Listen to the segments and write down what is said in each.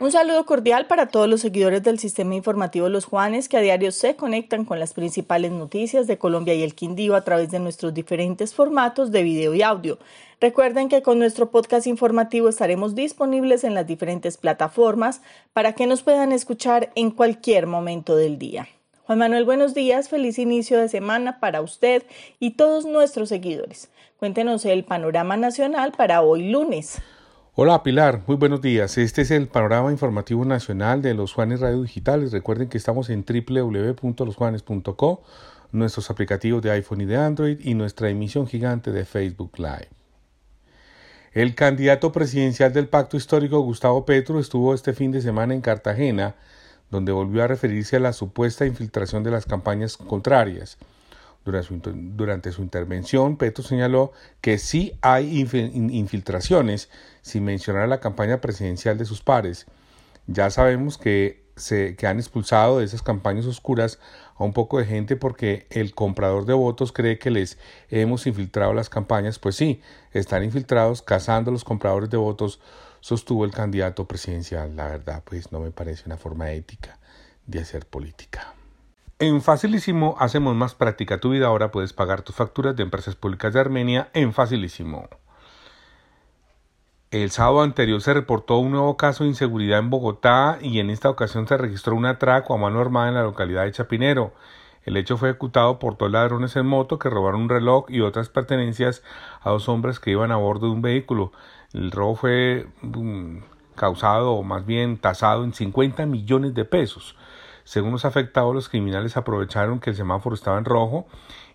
Un saludo cordial para todos los seguidores del sistema informativo Los Juanes que a diario se conectan con las principales noticias de Colombia y el Quindío a través de nuestros diferentes formatos de video y audio. Recuerden que con nuestro podcast informativo estaremos disponibles en las diferentes plataformas para que nos puedan escuchar en cualquier momento del día. Juan Manuel, buenos días, feliz inicio de semana para usted y todos nuestros seguidores. Cuéntenos el panorama nacional para hoy lunes. Hola Pilar, muy buenos días. Este es el panorama informativo nacional de los Juanes Radio Digitales. Recuerden que estamos en www.losjuanes.co, nuestros aplicativos de iPhone y de Android y nuestra emisión gigante de Facebook Live. El candidato presidencial del Pacto Histórico, Gustavo Petro, estuvo este fin de semana en Cartagena, donde volvió a referirse a la supuesta infiltración de las campañas contrarias. Durante su, intervención, Petro señaló que sí hay infiltraciones, sin mencionar la campaña presidencial de sus pares. Ya sabemos que, se, que han expulsado de esas campañas oscuras a un poco de gente porque el comprador de votos cree que les hemos infiltrado las campañas. Pues sí, están infiltrados cazando a los compradores de votos, sostuvo el candidato presidencial. La verdad, pues no me parece una forma ética de hacer política. En Facilísimo hacemos más práctica tu vida. Ahora puedes pagar tus facturas de empresas públicas de Armenia en Facilísimo. El sábado anterior se reportó un nuevo caso de inseguridad en Bogotá y en esta ocasión se registró un atraco a mano armada en la localidad de Chapinero. El hecho fue ejecutado por dos ladrones en moto que robaron un reloj y otras pertenencias a dos hombres que iban a bordo de un vehículo. El robo fue mm, causado o más bien tasado en 50 millones de pesos. Según los afectados, los criminales aprovecharon que el semáforo estaba en rojo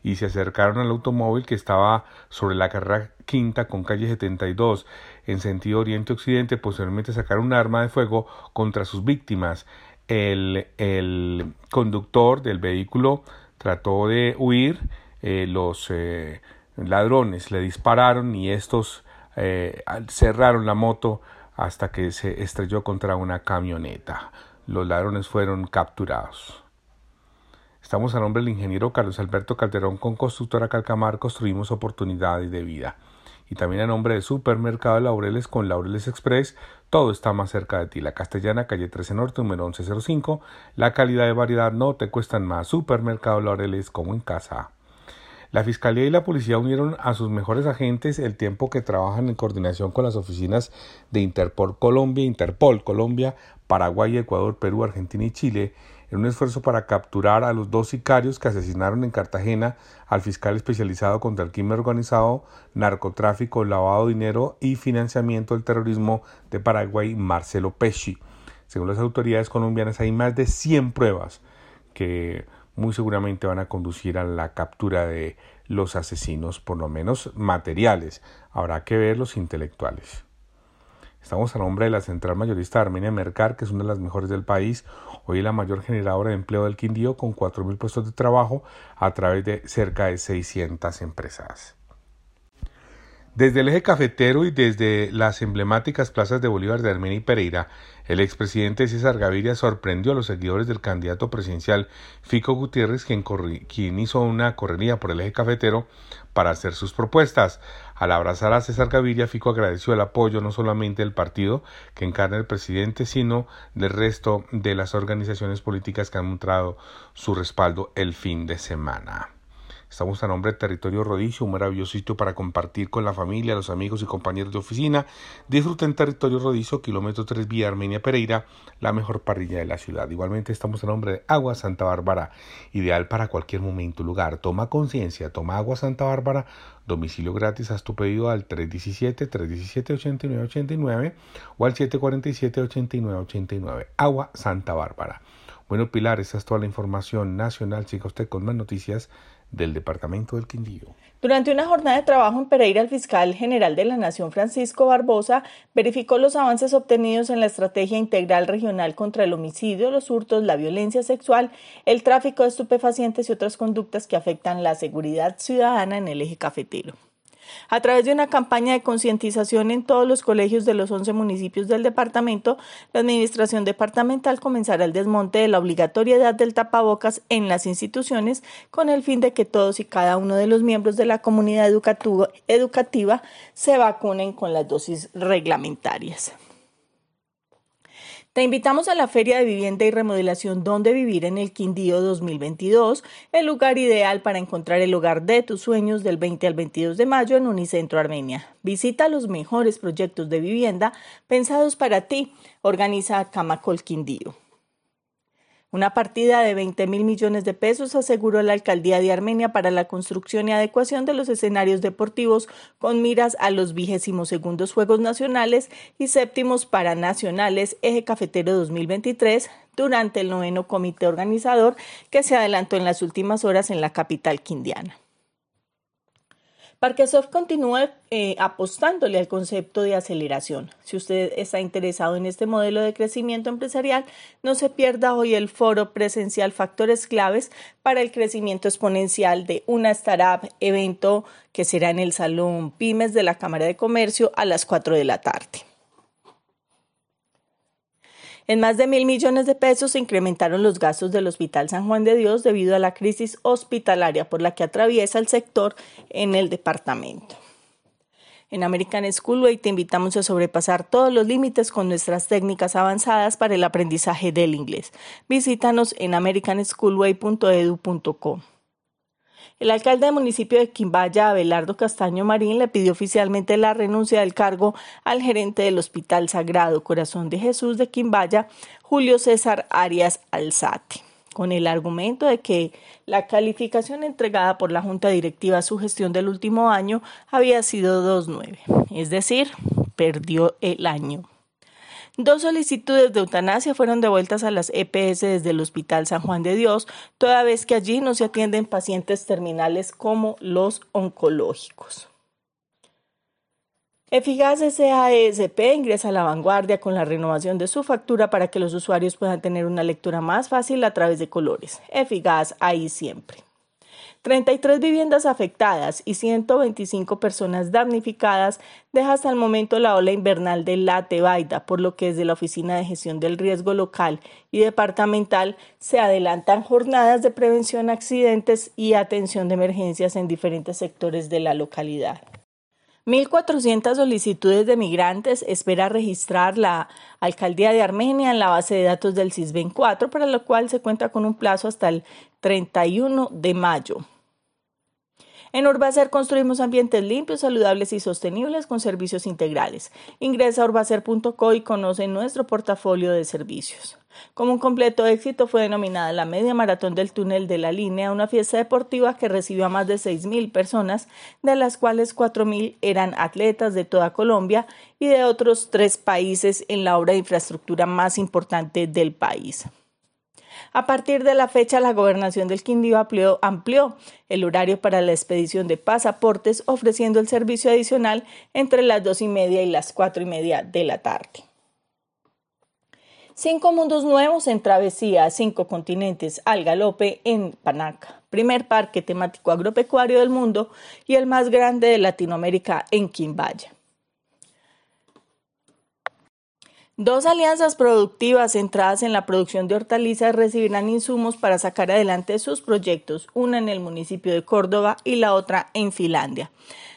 y se acercaron al automóvil que estaba sobre la carrera quinta con calle 72 en sentido oriente-occidente. Posteriormente sacaron un arma de fuego contra sus víctimas. El, el conductor del vehículo trató de huir. Eh, los eh, ladrones le dispararon y estos eh, cerraron la moto hasta que se estrelló contra una camioneta los ladrones fueron capturados. Estamos a nombre del ingeniero Carlos Alberto Calderón con Constructora Calcamar construimos oportunidades de vida. Y también a nombre de Supermercado Laureles con Laureles Express, todo está más cerca de ti. La Castellana, calle 13 Norte, número 1105. La calidad de variedad no te cuestan más. Supermercado Laureles como en casa. La Fiscalía y la Policía unieron a sus mejores agentes el tiempo que trabajan en coordinación con las oficinas de Interpol Colombia, Interpol Colombia, Paraguay, Ecuador, Perú, Argentina y Chile en un esfuerzo para capturar a los dos sicarios que asesinaron en Cartagena al fiscal especializado contra el crimen organizado, narcotráfico, lavado de dinero y financiamiento del terrorismo de Paraguay, Marcelo Pesci. Según las autoridades colombianas hay más de 100 pruebas que muy seguramente van a conducir a la captura de los asesinos, por lo menos materiales. Habrá que ver los intelectuales. Estamos a nombre de la central mayorista Armenia Mercar, que es una de las mejores del país, hoy la mayor generadora de empleo del Quindío, con 4.000 puestos de trabajo a través de cerca de 600 empresas. Desde el eje cafetero y desde las emblemáticas plazas de Bolívar de Armenia y Pereira, el expresidente César Gaviria sorprendió a los seguidores del candidato presidencial Fico Gutiérrez, quien, quien, hizo una correría por el eje cafetero para hacer sus propuestas. Al abrazar a César Gaviria, Fico agradeció el apoyo no solamente del partido que encarna el presidente, sino del resto de las organizaciones políticas que han mostrado su respaldo el fin de semana. Estamos a nombre de Territorio Rodicio, un maravilloso sitio para compartir con la familia, los amigos y compañeros de oficina. Disfruten Territorio Rodicio, kilómetro 3 vía Armenia Pereira, la mejor parrilla de la ciudad. Igualmente estamos a nombre de Agua Santa Bárbara, ideal para cualquier momento y lugar. Toma conciencia, toma Agua Santa Bárbara, domicilio gratis, haz tu pedido al 317-317-8989 o al 747-8989. Agua Santa Bárbara. Bueno, Pilar, esta es toda la información nacional. Siga usted con más noticias del Departamento del Quindío. Durante una jornada de trabajo en Pereira, el fiscal general de la Nación, Francisco Barbosa, verificó los avances obtenidos en la Estrategia Integral Regional contra el Homicidio, los hurtos, la violencia sexual, el tráfico de estupefacientes y otras conductas que afectan la seguridad ciudadana en el eje cafetero. A través de una campaña de concientización en todos los colegios de los 11 municipios del departamento, la Administración Departamental comenzará el desmonte de la obligatoriedad del tapabocas en las instituciones con el fin de que todos y cada uno de los miembros de la comunidad educativa se vacunen con las dosis reglamentarias. Te invitamos a la Feria de Vivienda y Remodelación Donde Vivir en el Quindío 2022, el lugar ideal para encontrar el hogar de tus sueños del 20 al 22 de mayo en Unicentro Armenia. Visita los mejores proyectos de vivienda pensados para ti. Organiza Camacol Quindío. Una partida de 20 mil millones de pesos aseguró la alcaldía de Armenia para la construcción y adecuación de los escenarios deportivos con miras a los vigésimos segundos Juegos Nacionales y séptimos Paranacionales Eje Cafetero 2023 durante el noveno comité organizador que se adelantó en las últimas horas en la capital quindiana. Parquesoft continúa eh, apostándole al concepto de aceleración. Si usted está interesado en este modelo de crecimiento empresarial, no se pierda hoy el foro presencial Factores Claves para el crecimiento exponencial de una startup, evento que será en el Salón Pymes de la Cámara de Comercio a las 4 de la tarde. En más de mil millones de pesos se incrementaron los gastos del Hospital San Juan de Dios debido a la crisis hospitalaria por la que atraviesa el sector en el departamento. En American Schoolway te invitamos a sobrepasar todos los límites con nuestras técnicas avanzadas para el aprendizaje del inglés. Visítanos en americanschoolway.edu.co. El alcalde del municipio de Quimbaya, Abelardo Castaño Marín, le pidió oficialmente la renuncia del cargo al gerente del Hospital Sagrado Corazón de Jesús de Quimbaya, Julio César Arias Alzate con el argumento de que la calificación entregada por la Junta Directiva a su gestión del último año había sido 2.9, es decir, perdió el año. Dos solicitudes de eutanasia fueron devueltas a las EPS desde el Hospital San Juan de Dios, toda vez que allí no se atienden pacientes terminales como los oncológicos. Eficaz SAESP ingresa a la vanguardia con la renovación de su factura para que los usuarios puedan tener una lectura más fácil a través de colores. Eficaz ahí siempre. 33 viviendas afectadas y 125 personas damnificadas deja hasta el momento la ola invernal de la Tebaida, por lo que desde la Oficina de Gestión del Riesgo Local y Departamental se adelantan jornadas de prevención a accidentes y atención de emergencias en diferentes sectores de la localidad. 1.400 solicitudes de migrantes espera registrar la Alcaldía de Armenia en la base de datos del CISBEN 4, para lo cual se cuenta con un plazo hasta el 31 de mayo. En Urbacer construimos ambientes limpios, saludables y sostenibles con servicios integrales. Ingresa a urbacer.co y conoce nuestro portafolio de servicios. Como un completo éxito fue denominada la Media Maratón del Túnel de la Línea, una fiesta deportiva que recibió a más de 6.000 personas, de las cuales 4.000 eran atletas de toda Colombia y de otros tres países en la obra de infraestructura más importante del país. A partir de la fecha, la gobernación del Quindío amplió, el horario para la expedición de pasaportes, ofreciendo el servicio adicional entre las dos y media y las cuatro y media de la tarde. Cinco mundos nuevos en travesía, cinco continentes al galope en Panaca, primer parque temático agropecuario del mundo y el más grande de Latinoamérica en Quimbaya. Dos alianzas productivas centradas en la producción de hortalizas recibirán insumos para sacar adelante sus proyectos, una en el municipio de Córdoba y la otra en Finlandia.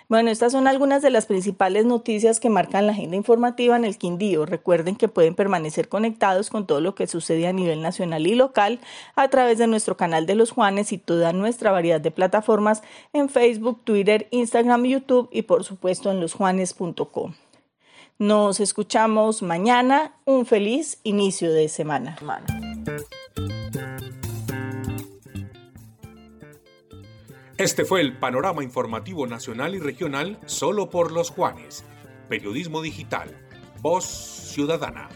Bueno, estas son algunas de las principales noticias que marcan la agenda informativa en el Quindío. Recuerden que pueden permanecer conectados con todo lo que sucede a nivel nacional y local a través de nuestro canal de los Juanes y toda nuestra variedad de plataformas en Facebook, Twitter, Instagram, YouTube y por supuesto en losjuanes.com. Nos escuchamos mañana. Un feliz inicio de semana. Este fue el panorama informativo nacional y regional solo por los Juanes. Periodismo digital. Voz ciudadana.